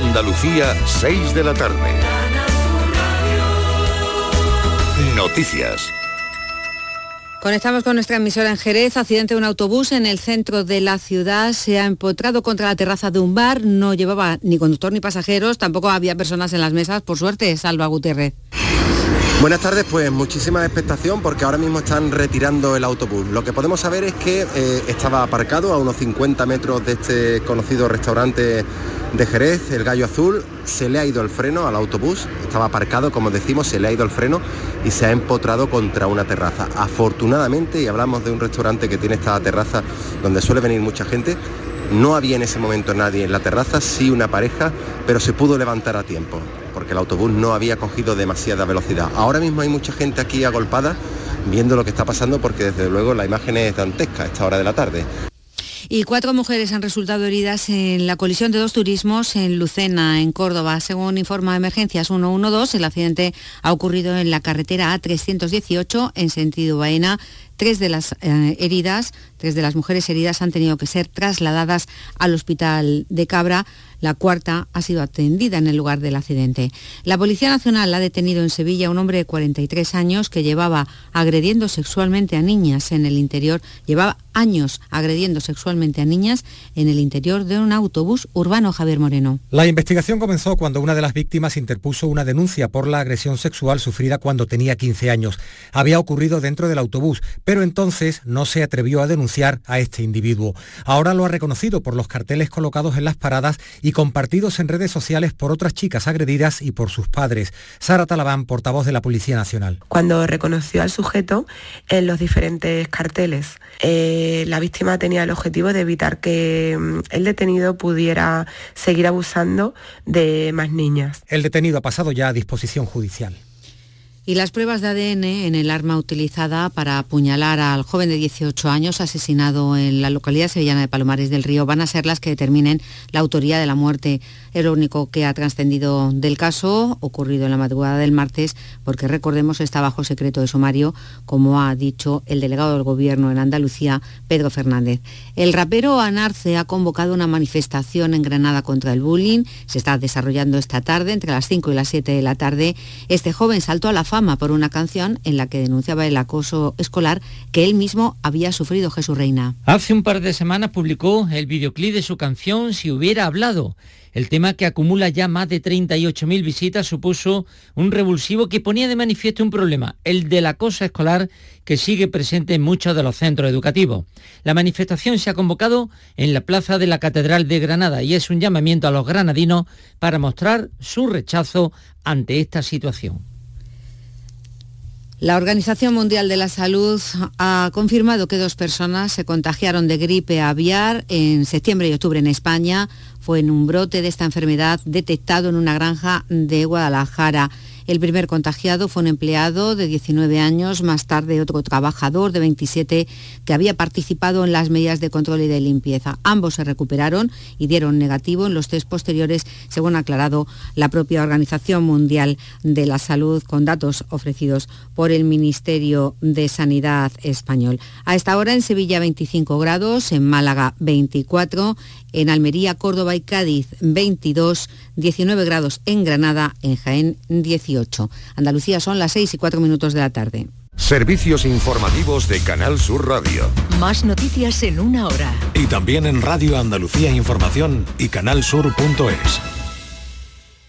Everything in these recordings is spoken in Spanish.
Andalucía, 6 de la tarde. Noticias. Conectamos con nuestra emisora en Jerez. Accidente de un autobús en el centro de la ciudad. Se ha empotrado contra la terraza de un bar. No llevaba ni conductor ni pasajeros. Tampoco había personas en las mesas. Por suerte, Salva Gutiérrez. Buenas tardes, pues muchísima expectación porque ahora mismo están retirando el autobús. Lo que podemos saber es que eh, estaba aparcado a unos 50 metros de este conocido restaurante de Jerez, el Gallo Azul. Se le ha ido el freno al autobús, estaba aparcado, como decimos, se le ha ido el freno y se ha empotrado contra una terraza. Afortunadamente, y hablamos de un restaurante que tiene esta terraza donde suele venir mucha gente, no había en ese momento nadie en la terraza, sí una pareja, pero se pudo levantar a tiempo, porque el autobús no había cogido demasiada velocidad. Ahora mismo hay mucha gente aquí agolpada viendo lo que está pasando porque desde luego la imagen es dantesca a esta hora de la tarde. Y cuatro mujeres han resultado heridas en la colisión de dos turismos en Lucena, en Córdoba. Según informa Emergencias 112, el accidente ha ocurrido en la carretera A318 en sentido Baena. Tres de las eh, heridas, tres de las mujeres heridas han tenido que ser trasladadas al hospital de Cabra. La cuarta ha sido atendida en el lugar del accidente. La Policía Nacional ha detenido en Sevilla a un hombre de 43 años que llevaba agrediendo sexualmente a niñas en el interior, llevaba años agrediendo sexualmente a niñas en el interior de un autobús urbano, Javier Moreno. La investigación comenzó cuando una de las víctimas interpuso una denuncia por la agresión sexual sufrida cuando tenía 15 años. Había ocurrido dentro del autobús, pero entonces no se atrevió a denunciar a este individuo. Ahora lo ha reconocido por los carteles colocados en las paradas compartidos en redes sociales por otras chicas agredidas y por sus padres. Sara Talabán, portavoz de la Policía Nacional. Cuando reconoció al sujeto en los diferentes carteles, eh, la víctima tenía el objetivo de evitar que mm, el detenido pudiera seguir abusando de más niñas. El detenido ha pasado ya a disposición judicial. Y las pruebas de ADN en el arma utilizada para apuñalar al joven de 18 años asesinado en la localidad sevillana de Palomares del Río van a ser las que determinen la autoría de la muerte. Es lo único que ha trascendido del caso ocurrido en la madrugada del martes, porque recordemos está bajo secreto de sumario, como ha dicho el delegado del Gobierno en Andalucía, Pedro Fernández. El rapero Anarce ha convocado una manifestación en Granada contra el bullying. Se está desarrollando esta tarde, entre las 5 y las 7 de la tarde. Este joven saltó a la fama por una canción en la que denunciaba el acoso escolar que él mismo había sufrido Jesús Reina. Hace un par de semanas publicó el videoclip de su canción Si hubiera hablado. El tema que acumula ya más de 38.000 visitas supuso un revulsivo que ponía de manifiesto un problema, el del acoso escolar que sigue presente en muchos de los centros educativos. La manifestación se ha convocado en la plaza de la Catedral de Granada y es un llamamiento a los granadinos para mostrar su rechazo ante esta situación. La Organización Mundial de la Salud ha confirmado que dos personas se contagiaron de gripe aviar en septiembre y octubre en España. Fue en un brote de esta enfermedad detectado en una granja de Guadalajara. El primer contagiado fue un empleado de 19 años, más tarde otro trabajador de 27 que había participado en las medidas de control y de limpieza. Ambos se recuperaron y dieron negativo en los test posteriores, según ha aclarado la propia Organización Mundial de la Salud, con datos ofrecidos por el Ministerio de Sanidad español. A esta hora en Sevilla 25 grados, en Málaga 24, en Almería, Córdoba y Cádiz 22, 19 grados en Granada, en Jaén 18. Andalucía son las 6 y 4 minutos de la tarde. Servicios informativos de Canal Sur Radio. Más noticias en una hora. Y también en Radio Andalucía Información y canalsur.es.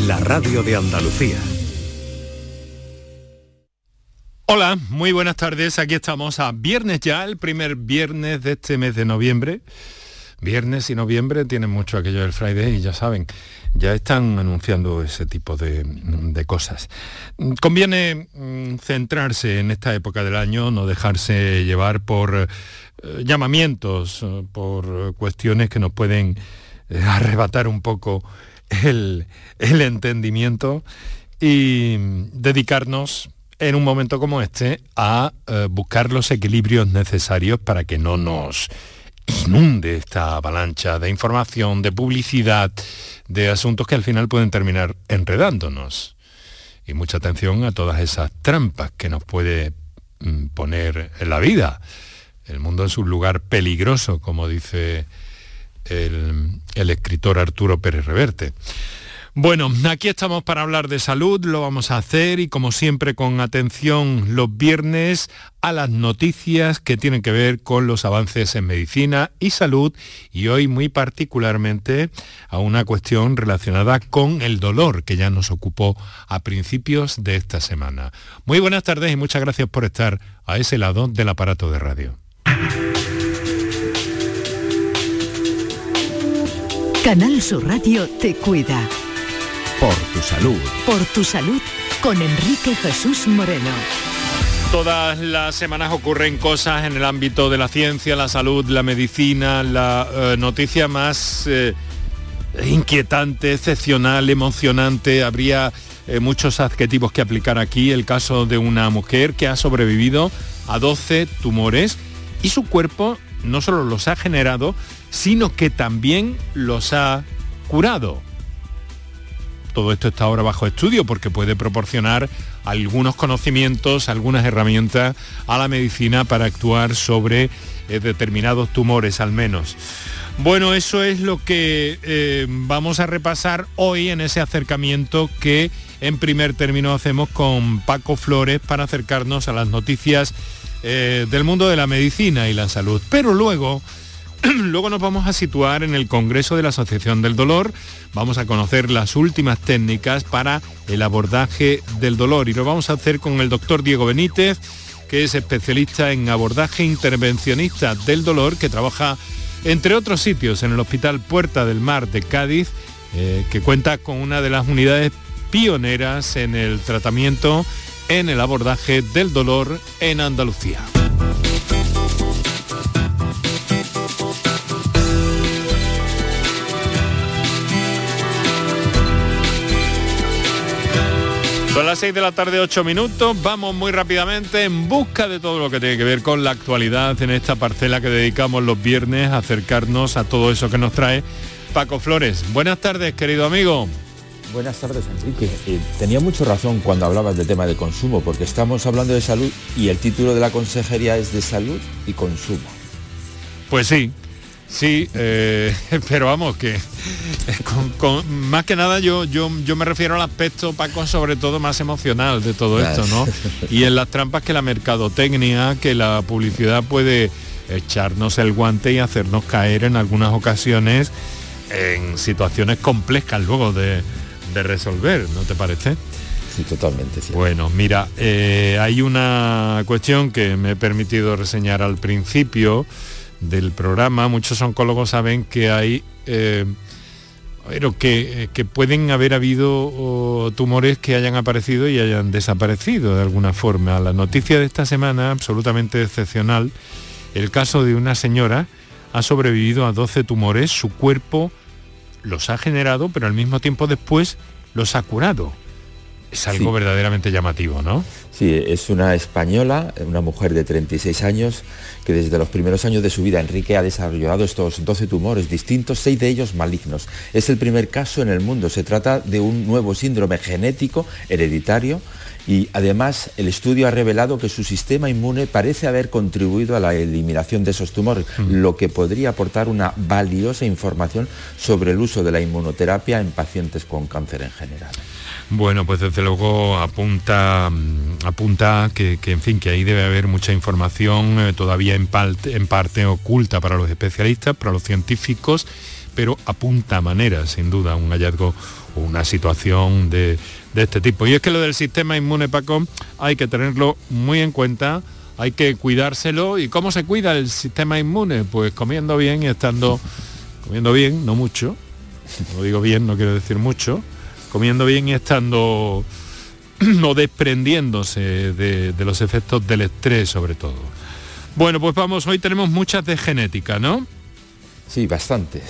la radio de Andalucía. Hola, muy buenas tardes. Aquí estamos a viernes ya, el primer viernes de este mes de noviembre. Viernes y noviembre tienen mucho aquello del Friday y ya saben, ya están anunciando ese tipo de, de cosas. Conviene mm, centrarse en esta época del año, no dejarse llevar por eh, llamamientos, eh, por cuestiones que nos pueden eh, arrebatar un poco el, entendimiento y dedicarnos en un momento como este a eh, buscar los equilibrios necesarios para que no nos inunde esta avalancha de información, de publicidad, de asuntos que al final pueden terminar enredándonos. Y mucha atención a todas esas trampas que nos puede mm, poner en la vida. El mundo es un lugar peligroso, como dice el, escritor Arturo Pérez Reverte. Bueno, aquí estamos para hablar de salud, lo vamos a hacer y como siempre con atención los viernes a las noticias que tienen que ver con los avances en medicina y salud y hoy muy particularmente a una cuestión relacionada con el dolor que ya nos ocupó a principios de esta semana. Muy buenas tardes y muchas gracias por estar a ese lado del aparato de radio. Canal Sur Radio te cuida. Por tu salud. Por tu salud con Enrique Jesús Moreno. Todas las semanas ocurren cosas en el ámbito de la ciencia, la salud, la medicina, la eh, noticia más eh, inquietante, excepcional, emocionante. Habría eh, muchos adjetivos que aplicar aquí. El caso de una mujer que ha sobrevivido a 12 tumores y su cuerpo no solo los ha generado, sino que también los ha curado. Todo esto está ahora bajo estudio porque puede proporcionar algunos conocimientos, algunas herramientas a la medicina para actuar sobre eh, determinados tumores al menos. Bueno, eso es lo que eh, vamos a repasar hoy en ese acercamiento que en primer término hacemos con Paco Flores para acercarnos a las noticias eh, del mundo de la medicina y la salud. Pero luego Luego nos vamos a situar en el Congreso de la Asociación del Dolor. Vamos a conocer las últimas técnicas para el abordaje del dolor y lo vamos a hacer con el doctor Diego Benítez, que es especialista en abordaje intervencionista del dolor, que trabaja entre otros sitios en el Hospital Puerta del Mar de Cádiz, eh, que cuenta con una de las unidades pioneras en el tratamiento en el abordaje del dolor en Andalucía. Son las 6 de la tarde, 8 minutos. Vamos muy rápidamente en busca de todo lo que tiene que ver con la actualidad en esta parcela que dedicamos los viernes a acercarnos a todo eso que nos trae Paco Flores. Buenas tardes, querido amigo. Buenas tardes, Enrique. Eh, tenía mucha razón cuando hablabas del tema de consumo, porque estamos hablando de salud y el título de la consejería es de salud y consumo. Pues sí, Sí, eh, pero vamos, que más que nada yo, yo, yo me refiero al aspecto, Paco, sobre todo más emocional de todo esto, ¿no? Y en las trampas que la mercadotecnia, que la publicidad puede echarnos el guante y hacernos caer en algunas ocasiones en situaciones complejas luego de, resolver, ¿no te parece? Sí, totalmente. Bueno, mira, eh, hay una cuestión que me he permitido reseñar al principio, del programa, muchos oncólogos saben que hay, eh, pero que, que, pueden haber habido tumores que hayan aparecido y hayan desaparecido de alguna forma. La noticia de esta semana, absolutamente excepcional, el caso de una señora ha sobrevivido a 12 tumores, su cuerpo los ha generado, pero al mismo tiempo después los ha curado. Es algo verdaderamente llamativo, ¿no? Sí, es una española, una mujer de 36 años, que desde los primeros años de su vida Enrique ha desarrollado estos 12 tumores distintos, seis de ellos malignos. Es el primer caso en el mundo. Se trata de un nuevo síndrome genético hereditario y además el estudio ha revelado que su sistema inmune parece haber contribuido a la eliminación de esos tumores, mm. lo que podría aportar una valiosa información sobre el uso de la inmunoterapia en pacientes con cáncer en general. Bueno, pues desde luego apunta, mm, apunta que, en fin, que ahí debe haber mucha información eh, todavía en parte, oculta para los especialistas, para los científicos, pero apunta manera, sin duda, un hallazgo o una situación de, de este tipo. Y es que lo del sistema inmune, Paco, hay que tenerlo muy en cuenta, hay que cuidárselo. ¿Y cómo se cuida el sistema inmune? Pues comiendo bien y estando, comiendo bien, no mucho, lo digo bien, no quiero decir mucho, comiendo bien y estando no desprendiéndose de, de los efectos del estrés sobre todo. Bueno, pues vamos, hoy tenemos muchas de genética, ¿no? Sí, bastante.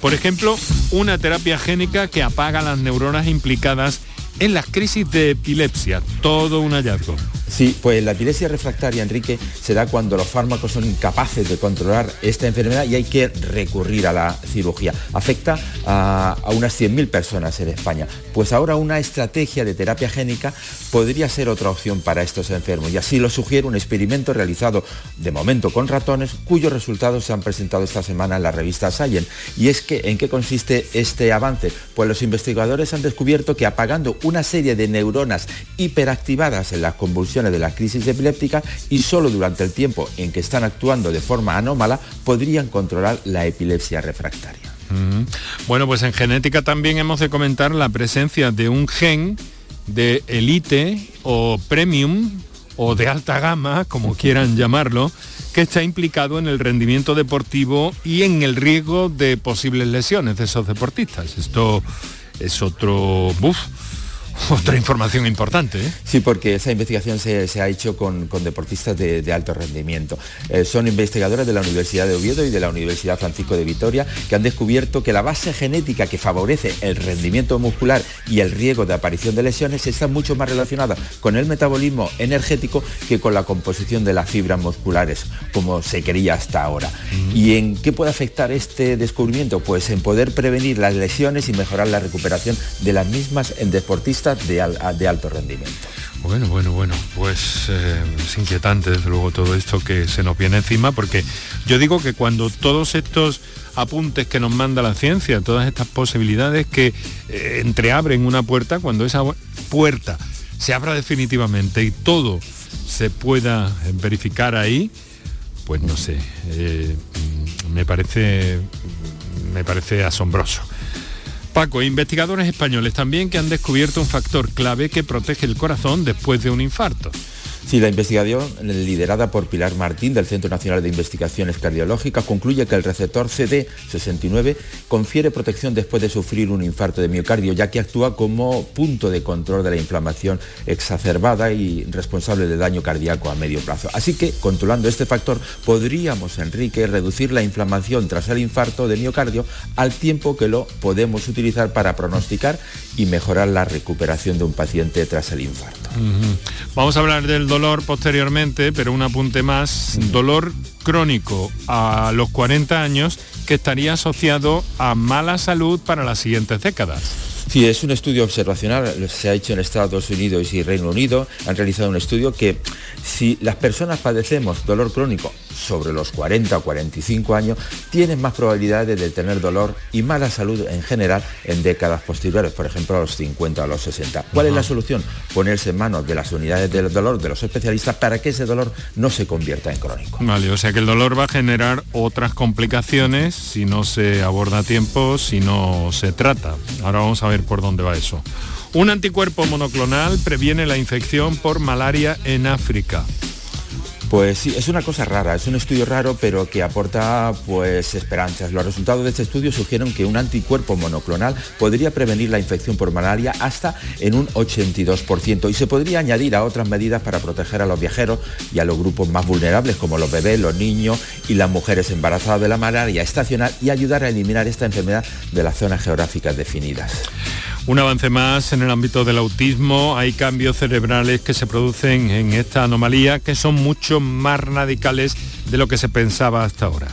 Por ejemplo, una terapia génica que apaga las neuronas implicadas en las crisis de epilepsia. Todo un hallazgo. Sí, pues la epilepsia refractaria, Enrique, se da cuando los fármacos son incapaces de controlar esta enfermedad y hay que recurrir a la cirugía. Afecta a, unas 100.000 personas en España. Pues ahora una estrategia de terapia génica podría ser otra opción para estos enfermos y así lo sugiere un experimento realizado de momento con ratones cuyos resultados se han presentado esta semana en la revista Science. Y es que, ¿en qué consiste este avance? Pues los investigadores han descubierto que apagando una serie de neuronas hiperactivadas en las convulsiones de la crisis epiléptica y solo durante el tiempo en que están actuando de forma anómala podrían controlar la epilepsia refractaria. Bueno, pues en genética también hemos de comentar la presencia de un gen de elite o premium o de alta gama, como quieran llamarlo, que está implicado en el rendimiento deportivo y en el riesgo de posibles lesiones de esos deportistas. Esto es otro... Buf, Otra información importante. ¿eh? Sí, porque esa investigación se, ha hecho con, deportistas de, alto rendimiento. Eh, son investigadores de la Universidad de Oviedo y de la Universidad Francisco de Vitoria que han descubierto que la base genética que favorece el rendimiento muscular y el riesgo de aparición de lesiones está mucho más relacionada con el metabolismo energético que con la composición de las fibras musculares, como se creía hasta ahora. ¿Y en qué puede afectar este descubrimiento? Pues en poder prevenir las lesiones y mejorar la recuperación de las mismas en deportistas de, alto rendimiento. Bueno, bueno, bueno, pues eh, es inquietante desde luego todo esto que se nos viene encima, porque yo digo que cuando todos estos apuntes que nos manda la ciencia, todas estas posibilidades que eh, entreabren una puerta, cuando esa puerta se abra definitivamente y todo se pueda verificar ahí, pues no sé, eh, me parece me parece asombroso. Paco, investigadores españoles también que han descubierto un factor clave que protege el corazón después de un infarto. Sí, la investigación liderada por Pilar Martín del Centro Nacional de Investigaciones Cardiológicas concluye que el receptor CD69 confiere protección después de sufrir un infarto de miocardio, ya que actúa como punto de control de la inflamación exacerbada y responsable de daño cardíaco a medio plazo. Así que, controlando este factor, podríamos, Enrique, reducir la inflamación tras el infarto de miocardio al tiempo que lo podemos utilizar para pronosticar y mejorar la recuperación de un paciente tras el infarto. Vamos a hablar del dolor posteriormente, pero un apunte más, dolor crónico a los 40 años que estaría asociado a mala salud para las siguientes décadas. Sí, es un estudio observacional, se ha hecho en Estados Unidos y Reino Unido, han realizado un estudio que si las personas padecemos dolor crónico sobre los 40 o 45 años tienen más probabilidades de tener dolor y mala salud en general en décadas posteriores, por ejemplo a los 50 o a los 60. ¿Cuál es la solución? Ponerse en manos de las unidades del dolor, de los especialistas, para que ese dolor no se convierta en crónico. Vale, o sea que el dolor va a generar otras complicaciones si no se aborda a tiempo, si no se trata. Ahora vamos a ver por dónde va eso. Un anticuerpo monoclonal previene la infección por malaria en África. Pues sí, es una cosa rara, es un estudio raro, pero que aporta pues esperanzas. Los resultados de este estudio sugieren que un anticuerpo monoclonal podría prevenir la infección por malaria hasta en un 82% y se podría añadir a otras medidas para proteger a los viajeros y a los grupos más vulnerables como los bebés, los niños y las mujeres embarazadas de la malaria estacional y ayudar a eliminar esta enfermedad de las zonas geográficas definidas. Un avance más en el ámbito del autismo. Hay cambios cerebrales que se producen en esta anomalía que son mucho más radicales de lo que se pensaba hasta ahora.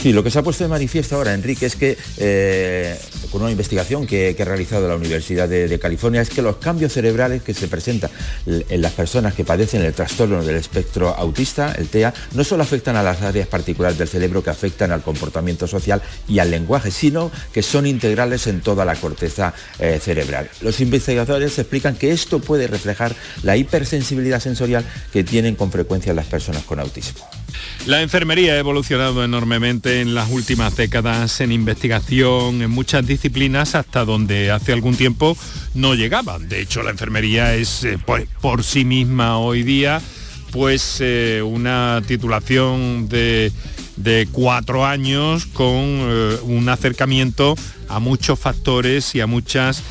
Sí, lo que se ha puesto de manifiesto ahora, Enrique, es que eh, con una investigación que, ha realizado la Universidad de, California, es que los cambios cerebrales que se presentan en las personas que padecen el trastorno del espectro autista, el TEA, no solo afectan a las áreas particulares del cerebro que afectan al comportamiento social y al lenguaje, sino que son integrales en toda la corteza eh, cerebral. Los investigadores explican que esto puede reflejar la hipersensibilidad sensorial que tienen con frecuencia las personas con autismo. La enfermería ha evolucionado enormemente en las últimas décadas en investigación, en muchas disciplinas, hasta donde hace algún tiempo no llegaban. De hecho, la enfermería es eh, pues, por sí misma hoy día pues eh, una titulación de, cuatro años con eh, un acercamiento a muchos factores y a muchas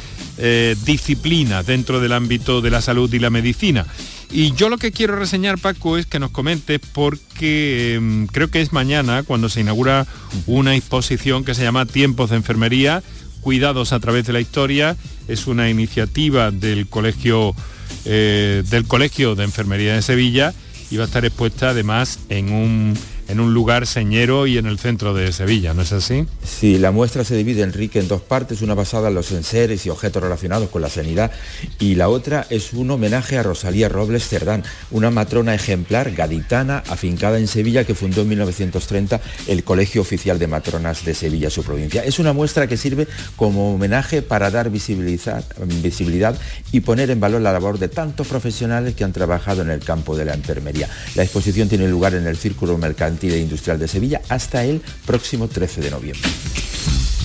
disciplinas dentro del ámbito de la salud y la medicina. Y yo lo que quiero reseñar, Paco, es que nos comentes porque em, creo que es mañana cuando se inaugura una exposición que se llama Tiempos de Enfermería, Cuidados a través de la Historia. Es una iniciativa del Colegio, eh, del Colegio de Enfermería de Sevilla y va a estar expuesta además en un en un lugar señero y en el centro de Sevilla, ¿no es así? Sí, la muestra se divide, Enrique, en dos partes, una basada en los enseres y objetos relacionados con la sanidad y la otra es un homenaje a Rosalía Robles Cerdán, una matrona ejemplar gaditana afincada en Sevilla que fundó en 1930 el Colegio Oficial de Matronas de Sevilla, su provincia. Es una muestra que sirve como homenaje para dar visibilidad, visibilidad y poner en valor la labor de tantos profesionales que han trabajado en el campo de la enfermería. La exposición tiene lugar en el Círculo Mercantil Industrial de Sevilla hasta el próximo 13 de noviembre.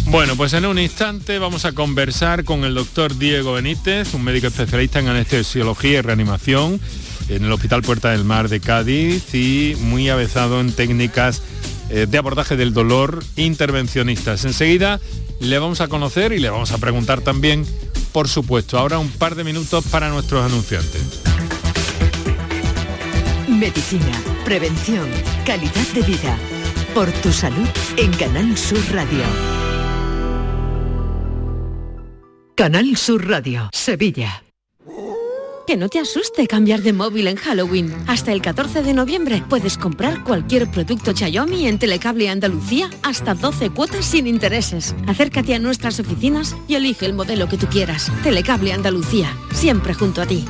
Bueno, pues en un instante vamos a conversar con el doctor Diego Benítez, un médico especialista en anestesiología y reanimación en el Hospital Puerta del Mar de Cádiz y muy avezado en técnicas eh, de abordaje del dolor intervencionistas. Enseguida le vamos a conocer y le vamos a preguntar también, por supuesto, ahora un par de minutos para nuestros anunciantes. Medicina, prevención, calidad de vida. Por tu salud en Canal Sur Radio. Canal Sur Radio, Sevilla. Que no te asuste cambiar de móvil en Halloween. Hasta el 14 de noviembre puedes comprar cualquier producto Xiaomi en Telecable Andalucía hasta 12 cuotas sin intereses. Acércate a nuestras oficinas y elige el modelo que tú quieras. Telecable Andalucía, siempre junto a ti.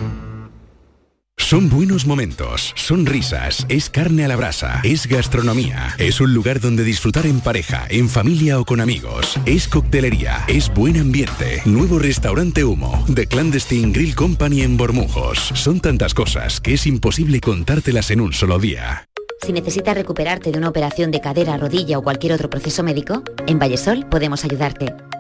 Son buenos momentos, son risas, es carne a la brasa, es gastronomía, es un lugar donde disfrutar en pareja, en familia o con amigos, es coctelería, es buen ambiente, nuevo restaurante Humo, The Clandestine Grill Company en Bormujos. Son tantas cosas que es imposible contártelas en un solo día. Si necesitas recuperarte de una operación de cadera, rodilla o cualquier otro proceso médico, en Vallesol podemos ayudarte.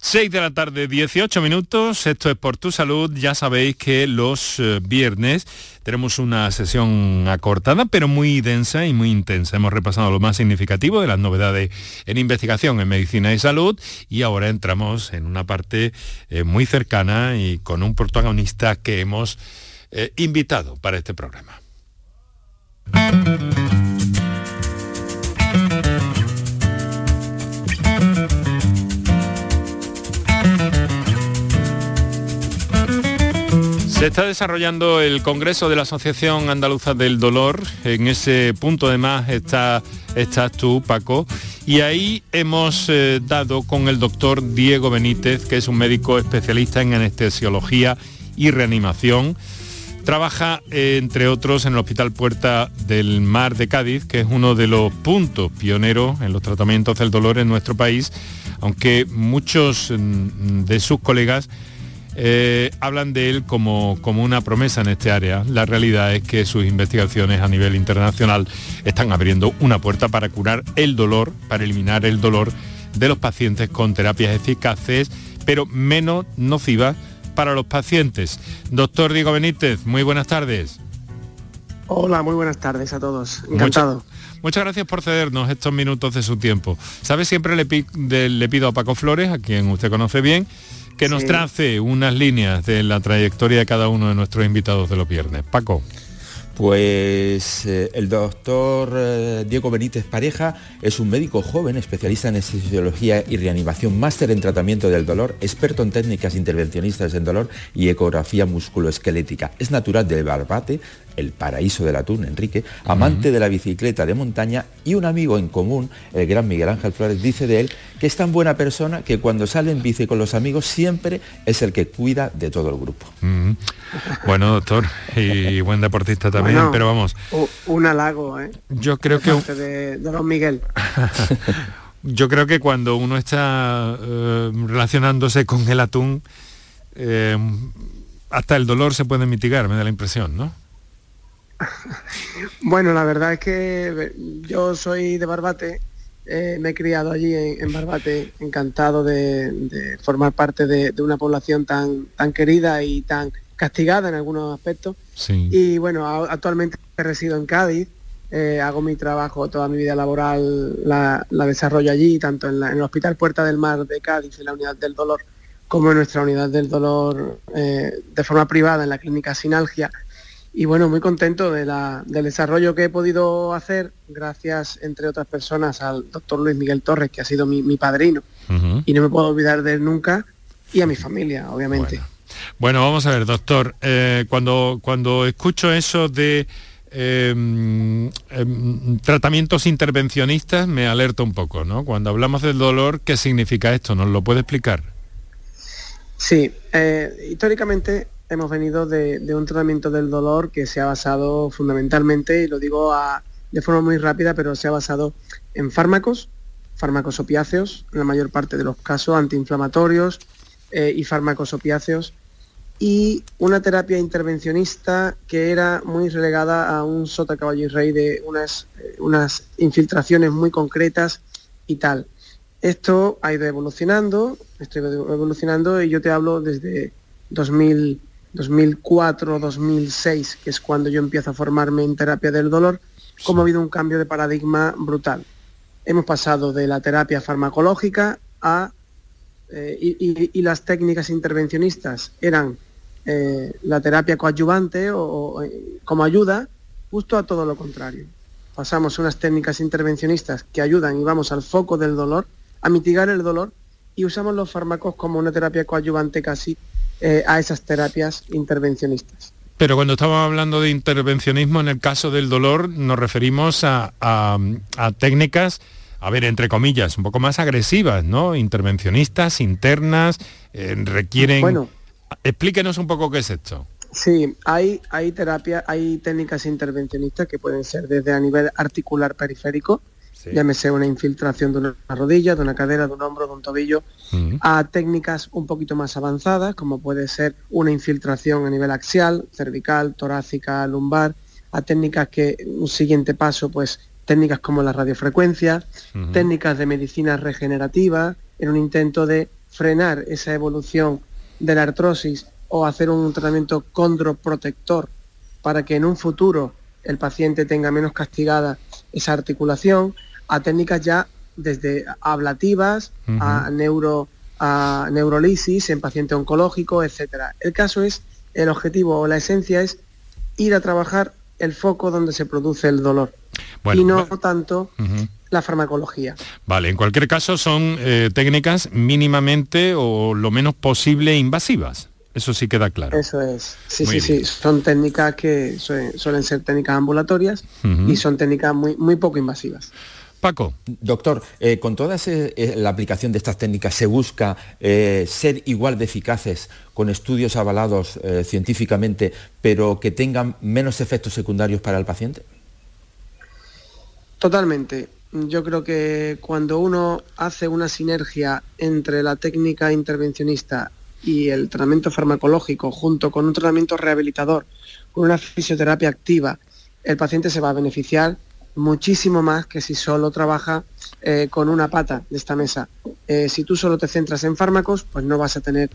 6 de la tarde, 18 minutos, esto es por tu salud, ya sabéis que los eh, viernes tenemos una sesión acortada pero muy densa y muy intensa. Hemos repasado lo más significativo de las novedades en investigación en medicina y salud y ahora entramos en una parte eh, muy cercana y con un protagonista que hemos eh, invitado para este programa. Se está desarrollando el Congreso de la Asociación Andaluza del Dolor. En ese punto además está, estás tú, Paco. Y ahí hemos eh, dado con el doctor Diego Benítez, que es un médico especialista en anestesiología y reanimación. Trabaja, entre otros, en el Hospital Puerta del Mar de Cádiz, que es uno de los puntos pioneros en los tratamientos del dolor en nuestro país, aunque muchos mm, de sus colegas eh, hablan de él como, como una promesa en este área. La realidad es que sus investigaciones a nivel internacional están abriendo una puerta para curar el dolor, para eliminar el dolor de los pacientes con terapias eficaces, pero menos nocivas para los pacientes. Doctor Diego Benítez, muy buenas tardes. Hola, muy buenas tardes a todos. Encantado. Muchas, gracias por cedernos estos minutos de su tiempo. ¿Sabe? Siempre le, le, pido a Paco Flores, a quien usted conoce bien, que nos trace unas líneas de la trayectoria de cada uno de nuestros invitados de los viernes. Paco. Pues eh, el doctor eh, Diego Benítez Pareja es un médico joven, especialista en fisiología y reanimación, máster en tratamiento del dolor, experto en técnicas intervencionistas en dolor y ecografía musculoesquelética. Es natural de Barbate, el paraíso del atún, Enrique, amante de la bicicleta de montaña y un amigo en común, el gran Miguel Ángel Flores, dice de él que es tan buena persona que cuando sale en bici con los amigos siempre es el que cuida de todo el grupo. Bueno, doctor, y buen deportista también, pero vamos. Un halago, ¿eh? Yo creo que... De, de don Miguel. Yo creo que cuando uno está eh, relacionándose con el atún, eh, hasta el dolor se puede mitigar, me da la impresión, ¿no? bueno, la verdad es que yo soy de Barbate, eh, me he criado allí en, Barbate, encantado de, formar parte de, una población tan, tan querida y tan castigada en algunos aspectos. Y bueno, actualmente resido en Cádiz, eh, hago mi trabajo, toda mi vida laboral la, desarrollo allí, tanto en, el Hospital Puerta del Mar de Cádiz, en la unidad del dolor, como en nuestra unidad del dolor eh, de forma privada en la clínica Sinalgia y bueno, muy contento de del desarrollo que he podido hacer, gracias, entre otras personas, al doctor Luis Miguel Torres, que ha sido mi, padrino, y no me puedo olvidar de él nunca, y a mi familia, obviamente. Bueno, vamos a ver, doctor, eh, cuando, cuando escucho eso de em, em, tratamientos intervencionistas, me alerta un poco, ¿no? Cuando hablamos del dolor, ¿qué significa esto? ¿Nos lo puede explicar? Sí, eh, históricamente hemos venido de, un tratamiento del dolor que se ha basado fundamentalmente, y lo digo de forma muy rápida, pero se ha basado en fármacos, fármacos opiáceos, en la mayor parte de los casos, antiinflamatorios eh, y fármacos opiáceos, y una terapia intervencionista que era muy relegada a un sota caballo y rey de unas, eh, unas infiltraciones muy concretas y tal. Esto ha ido evolucionando, esto ha ido evolucionando y yo te hablo desde 2000, 2004-2006, que es cuando yo empiezo a formarme en terapia del dolor, como ha habido un cambio de paradigma brutal. Hemos pasado de la terapia farmacológica a... Eh, y, las técnicas intervencionistas eran eh, la terapia coadyuvante o, eh, como ayuda, justo a todo lo contrario. Pasamos unas técnicas intervencionistas que ayudan y vamos al foco del dolor, a mitigar el dolor, y usamos los fármacos como una terapia coadyuvante casi eh, a esas terapias intervencionistas. Pero cuando estamos hablando de intervencionismo en el caso del dolor, nos referimos a, técnicas, a ver, entre comillas, un poco más agresivas, ¿no? Intervencionistas, internas, eh, requieren... Bueno, Explíquenos un poco qué es esto. Sí, hay, hay terapia, hay técnicas intervencionistas que pueden ser desde a nivel articular periférico, llámese una infiltración de una rodilla, de una cadera, de un hombro, de un tobillo, a técnicas un poquito más avanzadas, como puede ser una infiltración a nivel axial, cervical, torácica, lumbar, a técnicas que un siguiente paso, pues técnicas como la radiofrecuencia, técnicas de medicina regenerativa, en un intento de frenar esa evolución de la artrosis o hacer un tratamiento condroprotector para que en un futuro el paciente tenga menos castigada esa articulación, a técnicas ya desde ablativas a neuro a neurolisis en paciente oncológico, etcétera. El caso es, el objetivo o la esencia es ir a trabajar el foco donde se produce el dolor y no tanto la farmacología. Vale, en cualquier caso son eh, técnicas mínimamente o lo menos posible invasivas. Eso sí queda claro. Eso es. Sí, sí, sí. Son técnicas que suelen ser técnicas ambulatorias y son técnicas muy, muy poco invasivas. Paco. Doctor, eh, con toda eh, la aplicación de estas técnicas se busca eh, ser igual de eficaces con estudios avalados científicamente, pero que tengan menos efectos secundarios para el paciente. Totalmente. Yo creo que cuando uno hace una sinergia entre la técnica intervencionista y el tratamiento farmacológico junto con un tratamiento rehabilitador, con una fisioterapia activa, el paciente se va a beneficiar muchísimo más que si solo trabaja eh, con una pata de esta mesa. Eh, si tú solo te centras en fármacos, pues no vas a tener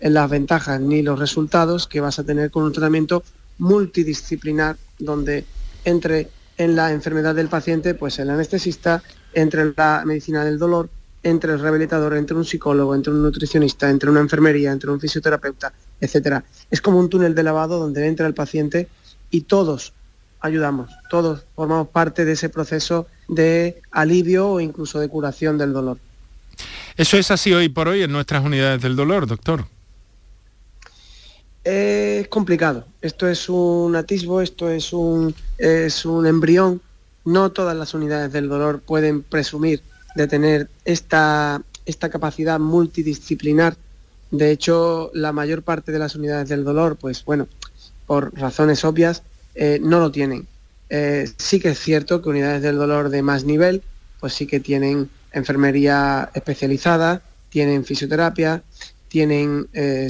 las ventajas ni los resultados que vas a tener con un tratamiento multidisciplinar donde entre en la enfermedad del paciente, pues el anestesista, entre la medicina del dolor, entre el rehabilitador, entre un psicólogo, entre un nutricionista, entre una enfermería, entre un fisioterapeuta, etcétera. Es como un túnel de lavado donde entra el paciente y todos ayudamos, todos formamos parte de ese proceso de alivio o incluso de curación del dolor. Eso es así hoy por hoy en nuestras unidades del dolor, doctor. Es complicado. Esto es un atisbo, esto es un, es un embrión. No todas las unidades del dolor pueden presumir de tener esta, esta capacidad multidisciplinar. De hecho, la mayor parte de las unidades del dolor, pues bueno, por razones obvias, eh, no lo tienen. Eh, sí que es cierto que unidades del dolor de más nivel, pues sí que tienen enfermería especializada, tienen fisioterapia, tienen eh,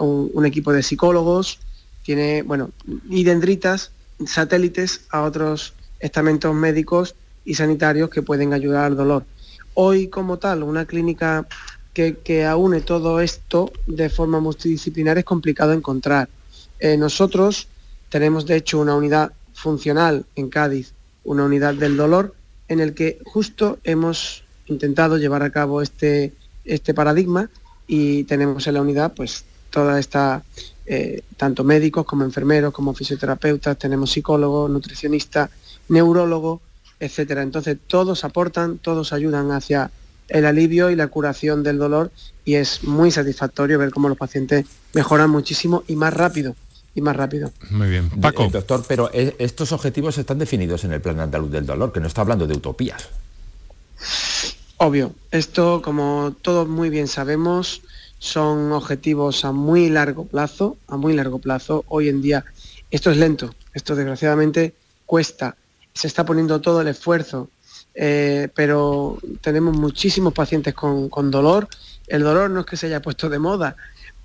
un, equipo de psicólogos, tiene, bueno, y dendritas, satélites a otros estamentos médicos y sanitarios que pueden ayudar al dolor. Hoy como tal, una clínica que, que aúne todo esto de forma multidisciplinar es complicado encontrar. nosotros tenemos de hecho una unidad funcional en Cádiz, una unidad del dolor, en el que justo hemos intentado llevar a cabo este, este paradigma y tenemos en la unidad pues toda esta, eh, tanto médicos como enfermeros, como fisioterapeutas, tenemos psicólogos, nutricionistas, neurólogos, etcétera. Entonces todos aportan, todos ayudan hacia el alivio y la curación del dolor y es muy satisfactorio ver cómo los pacientes mejoran muchísimo y más rápido más rápido. Muy bien. Paco. Eh, doctor, pero eh, estos objetivos están definidos en el Plan Andaluz del Dolor, que no está hablando de utopías. Obvio. Esto, como todos muy bien sabemos, son objetivos a muy largo plazo, a muy largo plazo. Hoy en día esto es lento, esto desgraciadamente cuesta, se está poniendo todo el esfuerzo, eh, pero tenemos muchísimos pacientes con, con dolor. El dolor no es que se haya puesto de moda,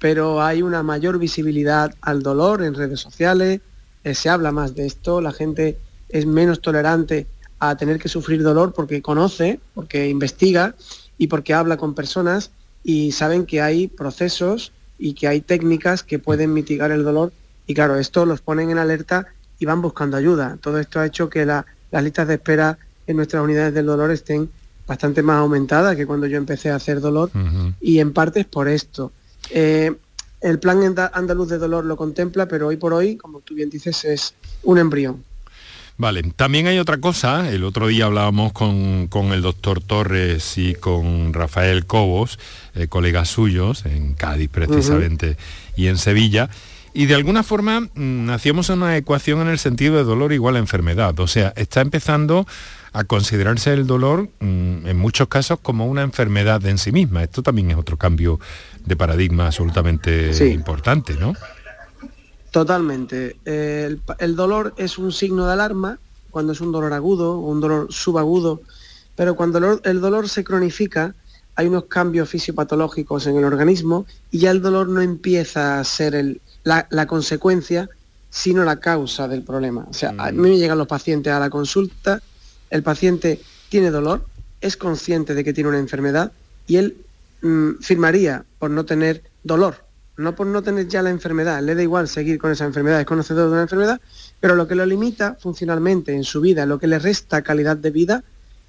pero hay una mayor visibilidad al dolor en redes sociales, eh, se habla más de esto, la gente es menos tolerante a tener que sufrir dolor porque conoce, porque investiga y porque habla con personas y saben que hay procesos y que hay técnicas que pueden mitigar el dolor y claro, esto los ponen en alerta y van buscando ayuda. Todo esto ha hecho que las listas de espera en nuestras unidades del dolor estén bastante más aumentadas que cuando yo empecé a hacer dolor y en parte es por esto. Eh, el plan andaluz de dolor lo contempla, pero hoy por hoy, como tú bien dices, es un embrión. Vale, también hay otra cosa, el otro día hablábamos con, el doctor Torres y con Rafael Cobos, eh, colegas suyos, en Cádiz precisamente, y en Sevilla, y de alguna forma mm, hacíamos una ecuación en el sentido de dolor igual a enfermedad, o sea, está empezando a considerarse el dolor mm, en muchos casos como una enfermedad en sí misma. Esto también es otro cambio de paradigma absolutamente importante, ¿no? Totalmente. El, dolor es un signo de alarma cuando es un dolor agudo o un dolor subagudo, pero cuando el dolor, se cronifica, hay unos cambios fisiopatológicos en el organismo y ya el dolor no empieza a ser la, la, consecuencia, sino la causa del problema. O sea, a mí me llegan los pacientes a la consulta el paciente tiene dolor, es consciente de que tiene una enfermedad y él mm, firmaría por no tener dolor, no por no tener ya la enfermedad, le da igual seguir con esa enfermedad, es conocedor de una enfermedad, pero lo que lo limita funcionalmente en su vida, lo que le resta calidad de vida,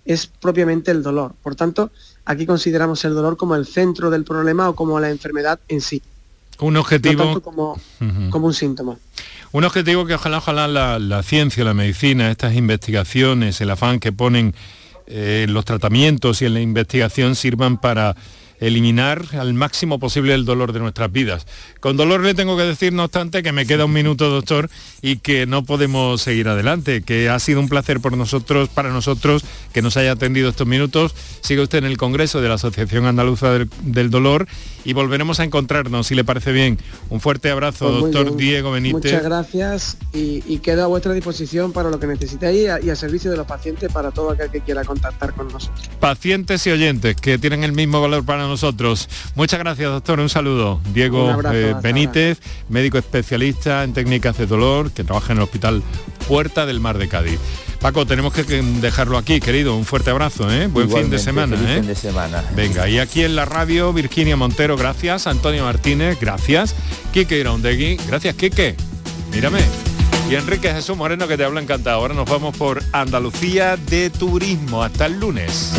es propiamente el dolor. Por tanto, aquí consideramos el dolor como el centro del problema o como la enfermedad en sí. Un objetivo. como, como un síntoma. Un objetivo que ojalá, ojalá la, ciencia, la medicina, estas investigaciones, el afán que ponen eh, los tratamientos y en la investigación sirvan para eliminar al máximo posible el dolor de nuestras vidas. Con dolor le tengo que decir, no obstante, que me queda un minuto, doctor, y que no podemos seguir adelante, que ha sido un placer por nosotros, para nosotros, que nos haya atendido estos minutos. Sigue usted en el Congreso de la Asociación Andaluza del, Dolor y volveremos a encontrarnos, si le parece bien. Un fuerte abrazo, pues doctor Diego Benítez. Muchas gracias y, quedo a vuestra disposición para lo que necesitéis y, a, servicio de los pacientes para todo aquel que quiera contactar con nosotros. Pacientes y oyentes que tienen el mismo valor para nosotros. Muchas gracias, doctor. Un saludo. Diego eh, Benítez, médico especialista en técnicas de dolor, que trabaja en el Hospital Puerta del Mar de Cádiz. Paco, tenemos que dejarlo aquí, querido. Un fuerte abrazo, ¿eh? Buen fin de semana. ¿eh? fin de semana. Venga, y aquí en la radio, Virginia Montero, gracias. Antonio Martínez, gracias. Quique Iraundegui, gracias, Quique. Mírame. Y Enrique Jesús Moreno, que te habla encantado. Ahora nos vamos por Andalucía de Turismo. Hasta el lunes.